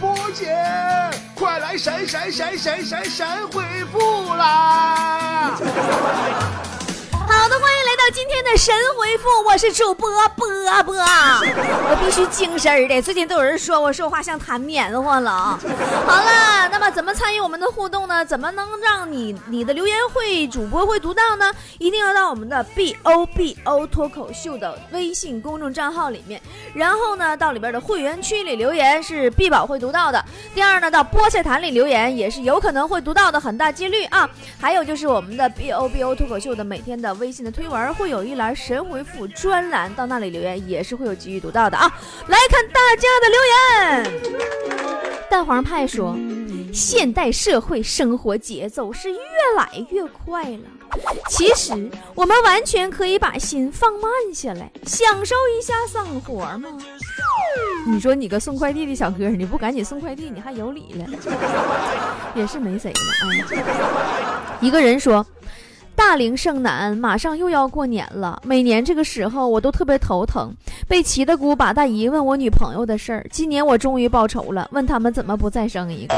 波姐，快来闪闪闪闪闪闪回复啦！好的，欢迎到今天的神回复，我是主播波波，我必须精神的。最近都有人说我说话像弹棉花了啊。好了，那么怎么参与我们的互动呢？怎么能让你你的留言会主播会读到呢？一定要到我们的 B O B O 脱口秀的微信公众账号里面，然后呢到里边的会员区里留言是必宝会读到的。第二呢，到菠菜坛里留言也是有可能会读到的，很大几率啊。还有就是我们的 B O B O 脱口秀的每天的微信的推文会有一栏神回复专栏，到那里留言也是会有机遇读到的啊。来看大家的留言，蛋黄派说，现代社会生活节奏是越来越快了，其实我们完全可以把心放慢下来，享受一下生活嘛。你说你个送快递的小哥，你不赶紧送快递，你还有理了，也是没谁了。哎，一个人说。大龄剩男，马上又要过年了。每年这个时候，我都特别头疼。被齐大姑把大姨问我女朋友的事儿。今年我终于报仇了，问他们怎么不再生一个。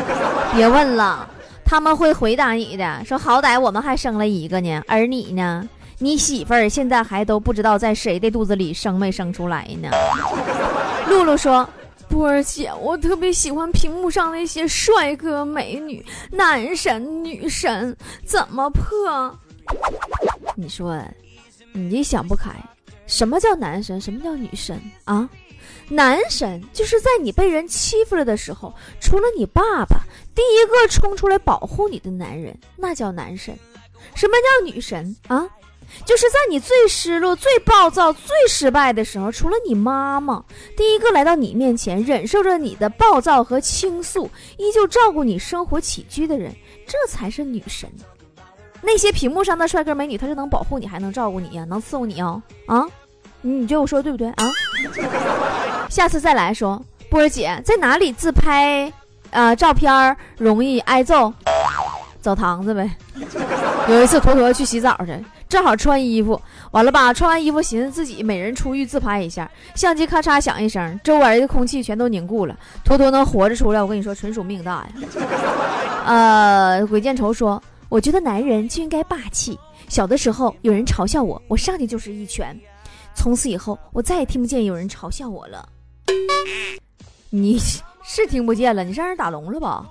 别问了，他们会回答你的，说好歹我们还生了一个呢，而你呢，你媳妇儿现在还都不知道在谁的肚子里生没生出来呢。露露说。波儿姐，我特别喜欢屏幕上那些帅哥美女、男神女神，怎么破？你说，你这想不开，什么叫男神？什么叫女神啊？男神就是在你被人欺负了的时候，除了你爸爸，第一个冲出来保护你的男人，那叫男神。什么叫女神啊？就是在你最失落、最暴躁、最失败的时候，除了你妈妈，第一个来到你面前，忍受着你的暴躁和倾诉，依旧照顾你生活起居的人，这才是女神。那些屏幕上的帅哥美女，他是能保护你，还能照顾你呀，能伺候你哦。啊，你觉得我说的对不对啊？下次再来说，波儿姐在哪里自拍？呃，照片容易挨揍，澡堂子呗。有一次，坨坨去洗澡去。正好穿衣服，完了吧？穿完衣服，寻思自己美人出浴自拍一下，相机咔嚓响一声，周围的空气全都凝固了。坨坨能活着出来，我跟你说，纯属命大呀。呃，鬼见愁说，我觉得男人就应该霸气。小的时候有人嘲笑我，我上去就是一拳。从此以后，我再也听不见有人嘲笑我了。你是听不见了，你让人打聋了吧？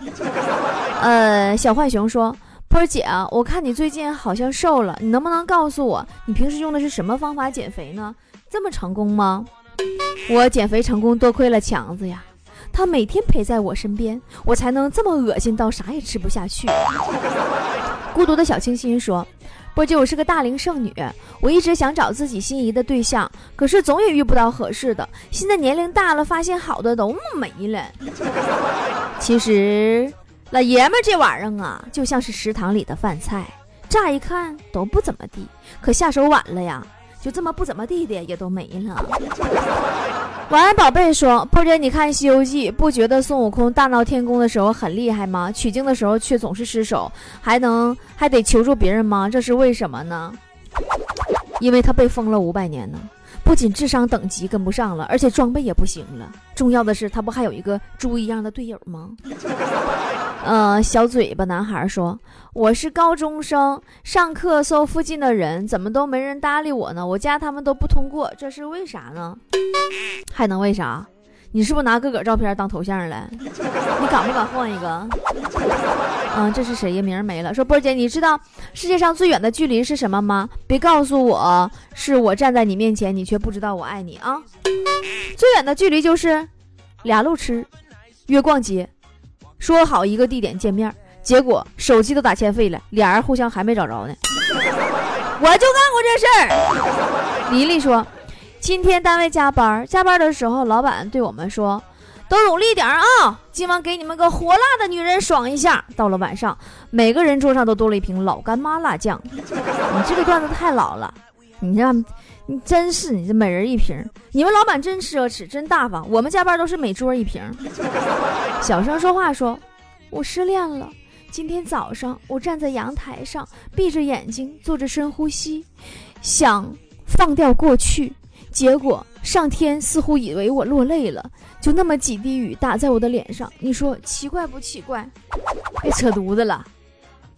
呃，小浣熊说。波姐啊，我看你最近好像瘦了，你能不能告诉我，你平时用的是什么方法减肥呢？这么成功吗？我减肥成功，多亏了强子呀，他每天陪在我身边，我才能这么恶心到啥也吃不下去。孤独的小清新说：“波姐，我是个大龄剩女，我一直想找自己心仪的对象，可是总也遇不到合适的。现在年龄大了，发现好的都没了。其实……”老爷们儿这玩意儿啊，就像是食堂里的饭菜，乍一看都不怎么地，可下手晚了呀，就这么不怎么地的也都没了。晚安，宝贝说，波姐，你看《西游记》，不觉得孙悟空大闹天宫的时候很厉害吗？取经的时候却总是失手，还能还得求助别人吗？这是为什么呢？因为他被封了五百年呢，不仅智商等级跟不上了，而且装备也不行了。重要的是，他不还有一个猪一样的队友吗？呃，小嘴巴男孩说：“我是高中生，上课搜附近的人，怎么都没人搭理我呢？我加他们都不通过，这是为啥呢？还能为啥？你是不是拿自个儿照片当头像了？你敢不敢换一个？嗯，这是谁呀？名没了。说波儿姐，你知道世界上最远的距离是什么吗？别告诉我是我站在你面前，你却不知道我爱你啊！最远的距离就是俩路吃，约逛街。”说好一个地点见面，结果手机都打欠费了，俩人互相还没找着呢。我就干过这事儿。黎黎说，今天单位加班，加班的时候，老板对我们说：“都努力点啊，今晚给你们个火辣的女人爽一下。”到了晚上，每个人桌上都多了一瓶老干妈辣酱。你这个段子太老了，你让。你真是你这每人一瓶，你们老板真奢侈，真大方。我们加班都是每桌一瓶。小声说话说，我失恋了。今天早上我站在阳台上，闭着眼睛做着深呼吸，想放掉过去，结果上天似乎以为我落泪了，就那么几滴雨打在我的脸上。你说奇怪不奇怪？别扯犊子了！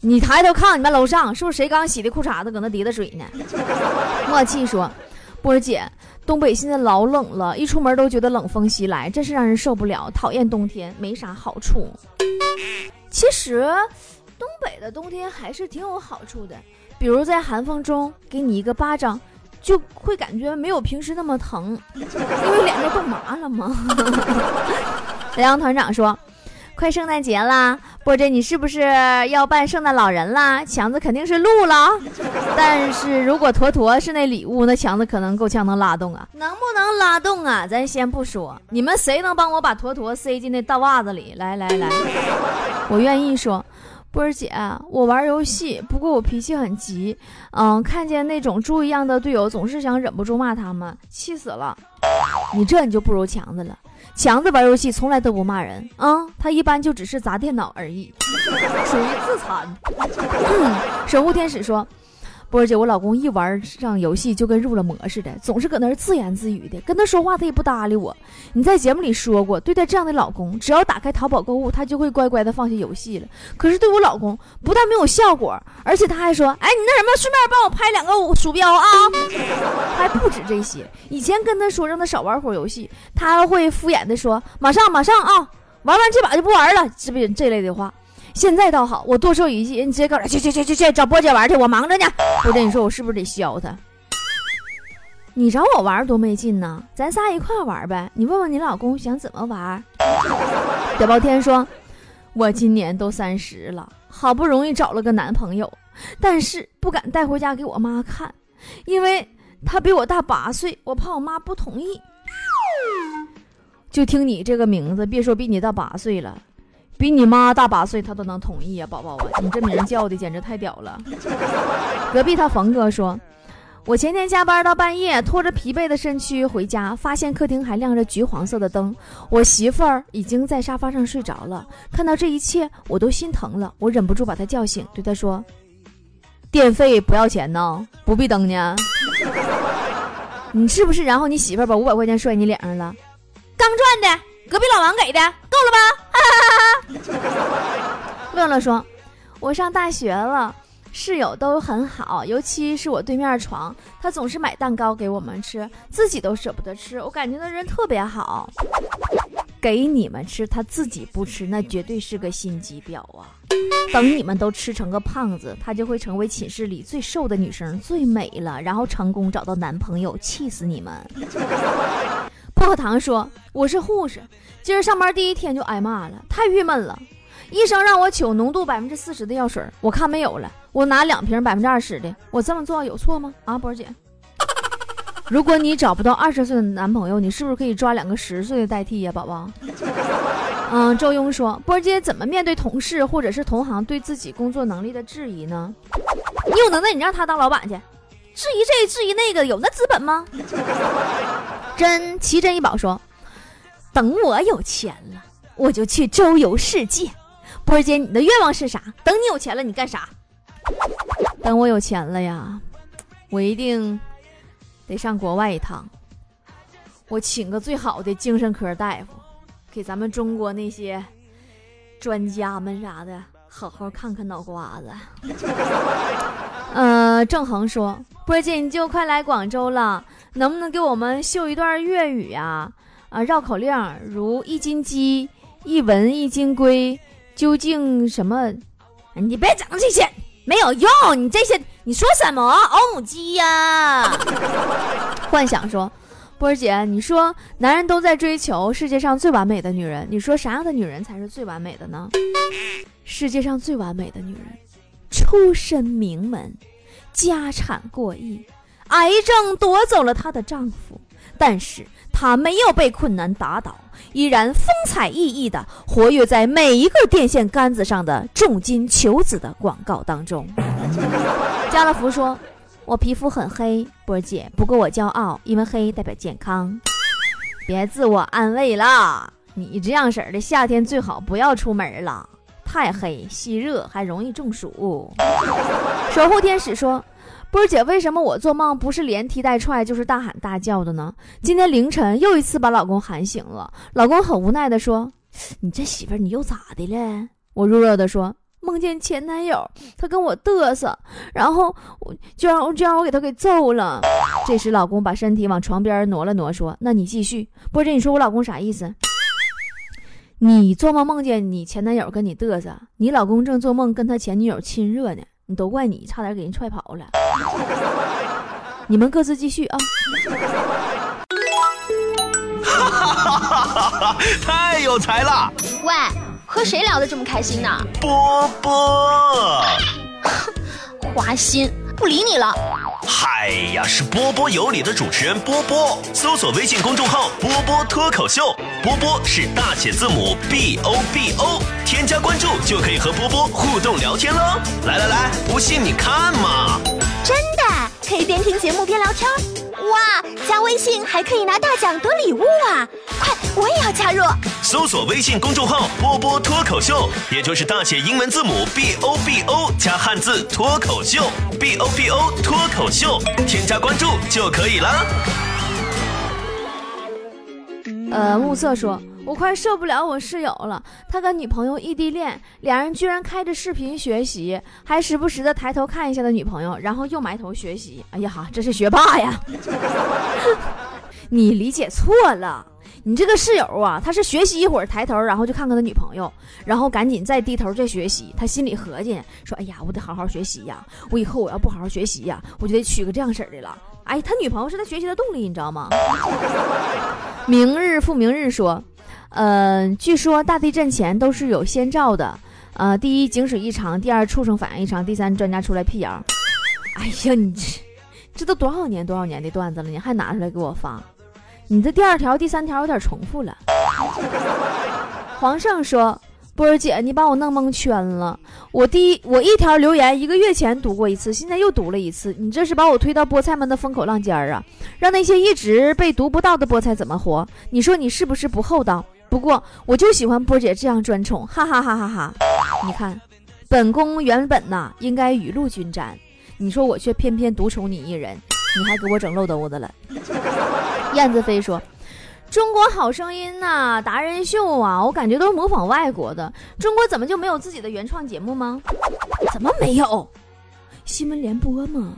你抬头看看你们楼上，是不是谁刚洗的裤衩子搁那滴的水呢？默契说，波儿姐，东北现在老冷了，一出门都觉得冷风袭来，真是让人受不了。讨厌冬天，没啥好处。其实，东北的冬天还是挺有好处的，比如在寒风中给你一个巴掌。就会感觉没有平时那么疼，因为脸都冻麻了嘛。莱阳团长说：“快圣诞节啦，波姐你是不是要扮圣诞老人啦？强子肯定是录了，但是如果坨坨是那礼物，那强子可能够呛能拉动啊。能不能拉动啊？咱先不说，你们谁能帮我把坨坨塞进那大袜子里？来来来，我愿意说。”波儿姐，我玩游戏，不过我脾气很急，嗯，看见那种猪一样的队友，总是想忍不住骂他们，气死了。你这你就不如强子了，强子玩游戏从来都不骂人啊，他一般就只是砸电脑而已，属于自残。守护天使说。波儿姐，我老公一玩上游戏就跟入了魔似的，总是搁那儿自言自语的，跟他说话他也不搭理我。你在节目里说过，对待这样的老公，只要打开淘宝购物，他就会乖乖的放下游戏了。可是对我老公，不但没有效果，而且他还说：“哎，你那什么，顺便帮我拍两个鼠标啊！” 还不止这些，以前跟他说让他少玩会儿游戏，他会敷衍的说：“马上马上啊，玩完这把就不玩了。”是不是这类的话？现在倒好，我多说一句，你直接告诉去去去去去找波姐玩去，我忙着呢。波姐，你说我是不是得削他？你找我玩多没劲呢，咱仨一块玩呗。你问问你老公想怎么玩。小包天说，我今年都三十了，好不容易找了个男朋友，但是不敢带回家给我妈看，因为他比我大八岁，我怕我妈不同意。就听你这个名字，别说比你大八岁了。比你妈大八岁，他都能同意啊，宝宝啊，你这名叫的简直太屌了。隔壁他冯哥说，我前天加班到半夜，拖着疲惫的身躯回家，发现客厅还亮着橘黄色的灯，我媳妇儿已经在沙发上睡着了。看到这一切，我都心疼了，我忍不住把她叫醒，对她说：“电费不要钱呢，不必灯呢。你是不是？然后你媳妇儿把五百块钱摔你脸上了？刚赚的。”隔壁老王给的，够了吧？乐乐说：“我上大学了，室友都很好，尤其是我对面床，他总是买蛋糕给我们吃，自己都舍不得吃。我感觉那人特别好，给你们吃，他自己不吃，那绝对是个心机婊啊！等你们都吃成个胖子，他就会成为寝室里最瘦的女生，最美了，然后成功找到男朋友，气死你们！”薄荷糖说：“我是护士，今儿上班第一天就挨骂了，太郁闷了。医生让我取浓度百分之四十的药水，我看没有了，我拿两瓶百分之二十的，我这么做有错吗？啊，波姐，如果你找不到二十岁的男朋友，你是不是可以抓两个十岁的代替呀，宝宝？嗯，周庸说，波姐怎么面对同事或者是同行对自己工作能力的质疑呢？你有能耐，你让他当老板去。”质疑这质疑那个，有那资本吗？真奇珍异宝说：“等我有钱了，我就去周游世界。”波儿姐，你的愿望是啥？等你有钱了，你干啥？等我有钱了呀，我一定得上国外一趟。我请个最好的精神科大夫，给咱们中国那些专家们啥的好好看看脑瓜子。呃，郑恒说。波姐，你就快来广州了，能不能给我们秀一段粤语呀？啊，绕口令如一斤鸡，一文一金龟，究竟什么？你别整这些，没有用。你这些你说什么？欧母鸡呀？幻想说，波儿姐，你说男人都在追求世界上最完美的女人，你说啥样的女人才是最完美的呢？世界上最完美的女人，出身名门。家产过亿，癌症夺走了她的丈夫，但是她没有被困难打倒，依然风采奕奕的活跃在每一个电线杆子上的重金求子的广告当中。家乐福说：“我皮肤很黑，波姐，不过我骄傲，因为黑代表健康。别自我安慰了，你这样式儿的夏天最好不要出门了。”太黑，吸热还容易中暑。守护天使说：“波姐，为什么我做梦不是连踢带踹就是大喊大叫的呢？今天凌晨又一次把老公喊醒了，老公很无奈的说：“你这媳妇儿你又咋的了？”我弱弱的说：“梦见前男友，他跟我嘚瑟，然后我就让就让我给他给揍了。”这时老公把身体往床边挪了挪，说：“那你继续。”波姐，你说我老公啥意思？你做梦梦见你前男友跟你嘚瑟，你老公正做梦跟他前女友亲热呢，你都怪你差点给人踹跑了。你们各自继续啊！哈哈哈哈哈！太有才了！喂，和谁聊得这么开心呢？波波，花心，不理你了。嗨呀，是波波有理的主持人波波，搜索微信公众号“波波脱口秀”，波波是大写字母 B O B O，添加关注就可以和波波互动聊天喽。来来来，不信你看嘛！真的可以边听节目边聊天？哇，加微信还可以拿大奖得礼物啊！快，我也要加入。搜索微信公众号“波波脱口秀”，也就是大写英文字母 B O B O 加汉字脱口秀，B O B O 脱口秀，添加关注就可以了。呃，暮色说：“我快受不了我室友了，他跟女朋友异地恋，俩人居然开着视频学习，还时不时的抬头看一下他女朋友，然后又埋头学习。哎呀哈，这是学霸呀！你理解错了，你这个室友啊，他是学习一会儿抬头，然后就看看他女朋友，然后赶紧再低头再学习。他心里合计说：哎呀，我得好好学习呀，我以后我要不好好学习呀，我就得娶个这样式的了。哎，他女朋友是他学习的动力，你知道吗？” 明日复明日说，呃，据说大地震前都是有先兆的，呃，第一井水异常，第二畜生反应异常，第三专家出来辟谣。哎呀，你这这都多少年多少年的段子了，你还拿出来给我发？你这第二条、第三条有点重复了。皇上说。波儿姐，你把我弄蒙圈了。我第一，我一条留言一个月前读过一次，现在又读了一次。你这是把我推到菠菜们的风口浪尖儿啊？让那些一直被读不到的菠菜怎么活？你说你是不是不厚道？不过我就喜欢波姐这样专宠，哈哈哈哈哈！你看，本宫原本呐应该雨露均沾，你说我却偏偏独宠你一人，你还给我整漏兜子了。燕子飞说。中国好声音呐，达人秀啊，我感觉都是模仿外国的。中国怎么就没有自己的原创节目吗？怎么没有？新闻联播吗？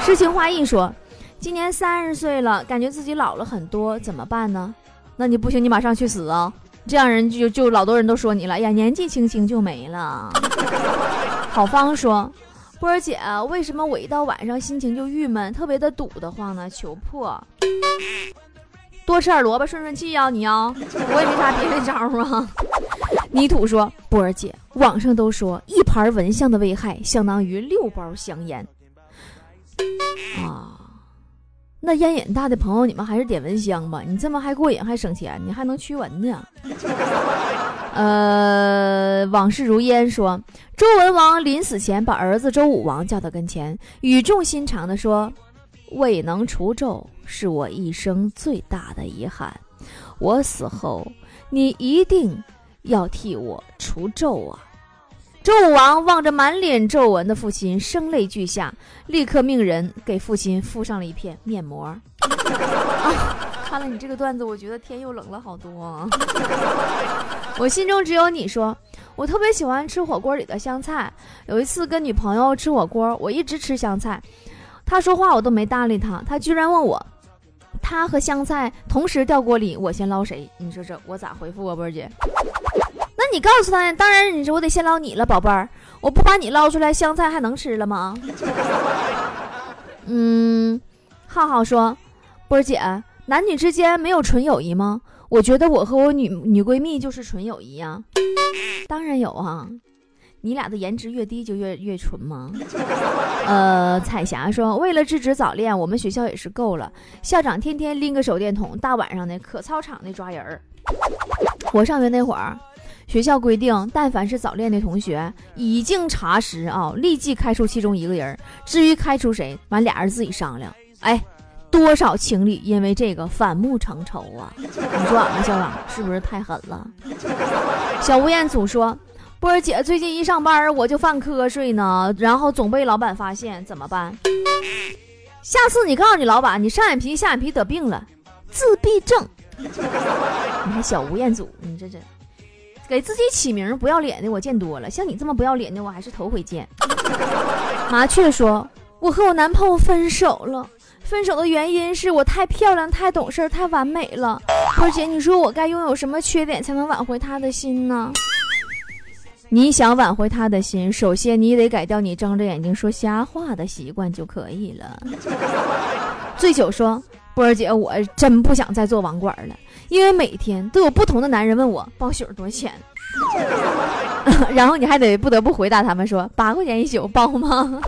诗情画意说，今年三十岁了，感觉自己老了很多，怎么办呢？那你不行，你马上去死啊！这样人就就老多人都说你了哎呀，年纪轻轻就没了。郝芳说，波儿姐，为什么我一到晚上心情就郁闷，特别的堵得慌呢？求破。多吃点萝卜顺顺气呀，你呀，我也没啥别的招啊。泥土说：“波儿姐，网上都说一盘蚊香的危害相当于六包香烟啊。那烟瘾大的朋友，你们还是点蚊香吧，你这么还过瘾还省钱，你还能驱蚊呢。”呃，往事如烟说，周文王临死前把儿子周武王叫到跟前，语重心长的说。未能除纣是我一生最大的遗憾，我死后你一定要替我除纣啊！周武王望着满脸皱纹的父亲，声泪俱下，立刻命人给父亲敷上了一片面膜。啊，看了你这个段子，我觉得天又冷了好多！我心中只有你说，我特别喜欢吃火锅里的香菜。有一次跟女朋友吃火锅，我一直吃香菜。他说话我都没搭理他，他居然问我，他和香菜同时掉锅里，我先捞谁？你说这我咋回复啊，波儿姐？那你告诉他，当然你说我得先捞你了，宝贝儿，我不把你捞出来，香菜还能吃了吗？嗯，浩浩说，波儿姐，男女之间没有纯友谊吗？我觉得我和我女女闺蜜就是纯友谊呀，当然有啊。你俩的颜值越低就越越纯吗？呃，彩霞说，为了制止早恋，我们学校也是够了。校长天天拎个手电筒，大晚上的可操场的抓人儿。我上学那会儿，学校规定，但凡是早恋的同学，已经查实啊，立即开除其中一个人。至于开除谁，完俩人自己商量。哎，多少情侣因为这个反目成仇啊！你说俺们校长是不是太狠了？小吴彦祖说。波儿姐最近一上班我就犯瞌睡呢，然后总被老板发现，怎么办？下次你告诉你老板，你上眼皮下眼皮得病了，自闭症。你还小吴彦祖，你这这给自己起名不要脸的我见多了，像你这么不要脸的我还是头回见。麻雀说：“我和我男朋友分手了，分手的原因是我太漂亮、太懂事、太完美了。波姐，你说我该拥有什么缺点才能挽回他的心呢？”你想挽回他的心，首先你得改掉你睁着眼睛说瞎话的习惯就可以了。醉酒说：“波儿姐，我真不想再做网管了，因为每天都有不同的男人问我包宿多少钱，然后你还得不得不回答他们说八块钱一宿包吗？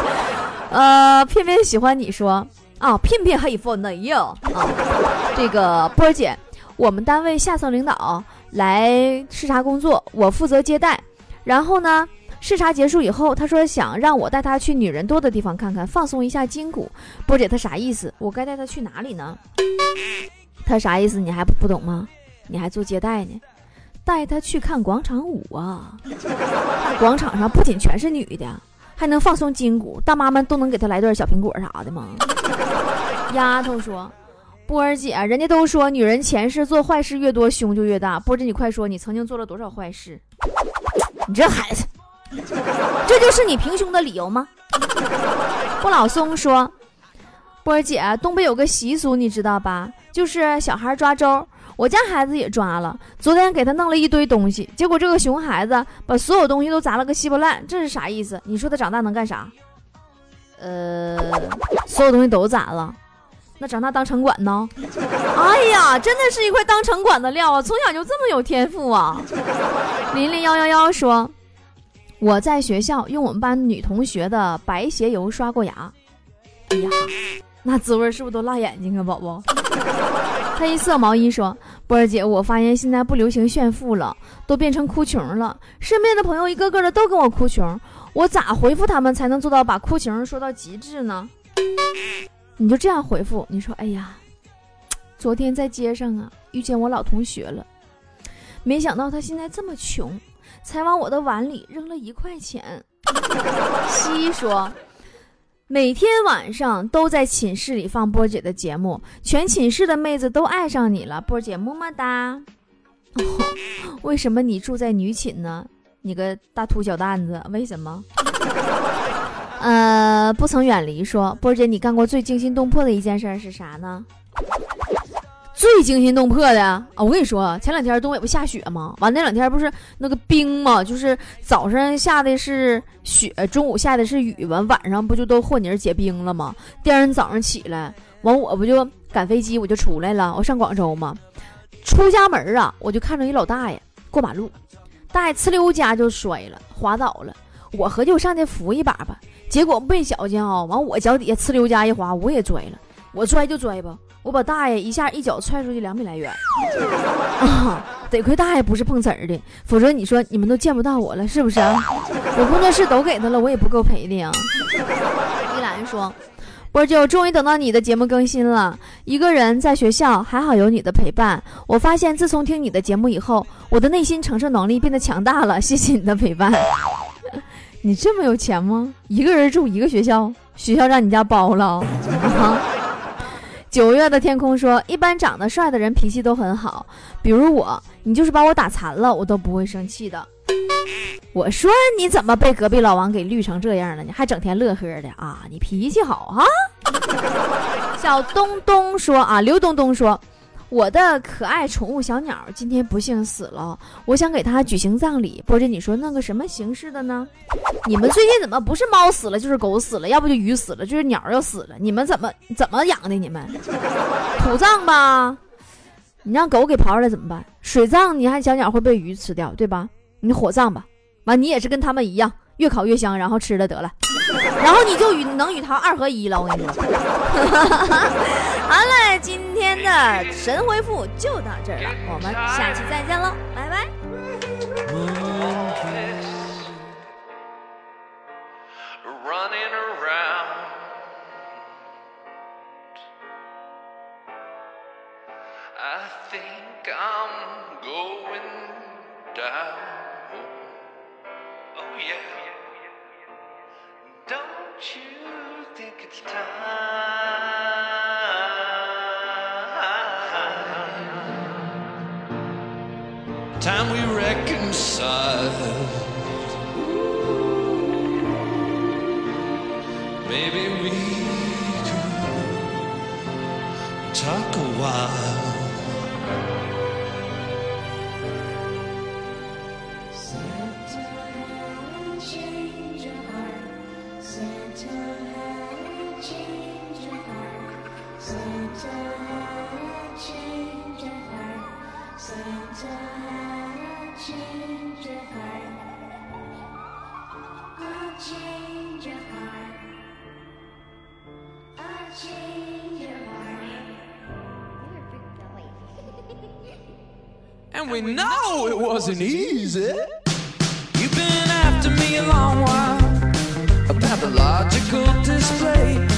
呃，偏偏喜欢你说啊，偏偏黑粉的哟啊，这个波儿姐，我们单位下层领导。”来视察工作，我负责接待。然后呢，视察结束以后，他说想让我带他去女人多的地方看看，放松一下筋骨。波姐，他啥意思？我该带他去哪里呢？他啥意思？你还不不懂吗？你还做接待呢？带他去看广场舞啊！广场上不仅全是女的，还能放松筋骨，大妈们都能给他来段小苹果啥的吗？丫头说。波儿姐，人家都说女人前世做坏事越多，胸就越大。波儿姐，你快说，你曾经做了多少坏事？你这孩子，这就是你平胸的理由吗？不老松说，波姐，东北有个习俗，你知道吧？就是小孩抓周，我家孩子也抓了。昨天给他弄了一堆东西，结果这个熊孩子把所有东西都砸了个稀巴烂，这是啥意思？你说他长大能干啥？呃，所有东西都砸了。那长大当城管呢？哎呀，真的是一块当城管的料啊！从小就这么有天赋啊！琳琳幺幺幺说：“我在学校用我们班女同学的白鞋油刷过牙，哎呀，那滋味是不是都辣眼睛啊，宝宝？”黑色毛衣说：“波儿姐，我发现现在不流行炫富了，都变成哭穷了。身边的朋友一个个的都跟我哭穷，我咋回复他们才能做到把哭穷说到极致呢？”你就这样回复你说：“哎呀，昨天在街上啊遇见我老同学了，没想到他现在这么穷，才往我的碗里扔了一块钱。”西说：“每天晚上都在寝室里放波姐的节目，全寝室的妹子都爱上你了，波姐么么哒。为什么你住在女寝呢？你个大秃小蛋子，为什么？” 呃，不曾远离说，波姐，你干过最惊心动魄的一件事是啥呢？最惊心动魄的啊！我跟你说，前两天东北不下雪吗？完那两天不是那个冰吗？就是早上下的是雪，中午下的是雨，完晚上不就都和泥结冰了吗？第二天早上起来，完我不就赶飞机，我就出来了，我上广州嘛。出家门啊，我就看着一老大爷过马路，大爷呲溜家就摔了，滑倒了。我合计我上去扶一把吧。结果没小心啊，完我脚底下呲溜家一滑，我也摔了。我摔就摔吧，我把大爷一下一脚踹出去两米来远。啊，得亏大爷不是碰瓷儿的，否则你说你们都见不到我了，是不是啊？我工作室都给他了，我也不够赔的呀。依兰说：“波姐，我终于等到你的节目更新了。一个人在学校，还好有你的陪伴。我发现自从听你的节目以后，我的内心承受能力变得强大了。谢谢你的陪伴。”你这么有钱吗？一个人住一个学校，学校让你家包了啊。九月的天空说，一般长得帅的人脾气都很好，比如我，你就是把我打残了，我都不会生气的。我说你怎么被隔壁老王给绿成这样了？你还整天乐呵的啊？你脾气好啊。小东东说啊，刘东东说。我的可爱宠物小鸟今天不幸死了，我想给它举行葬礼。波姐，你说弄个什么形式的呢？你们最近怎么不是猫死了就是狗死了，要不就鱼死了，就是鸟要死了？你们怎么怎么养的？你们土葬吧？你让狗给刨出来怎么办？水葬，你看小鸟会被鱼吃掉，对吧？你火葬吧，完你也是跟他们一样，越烤越香，然后吃了得了。然后你就与能与他二合一了，我跟你说。好了，今天的神回复就到这儿了，我们下期再见喽，talk a while. And we, we know, know it wasn't easy. You've been after me a long while, a pathological display.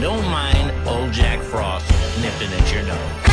don't mind old Jack Frost nipping at your nose.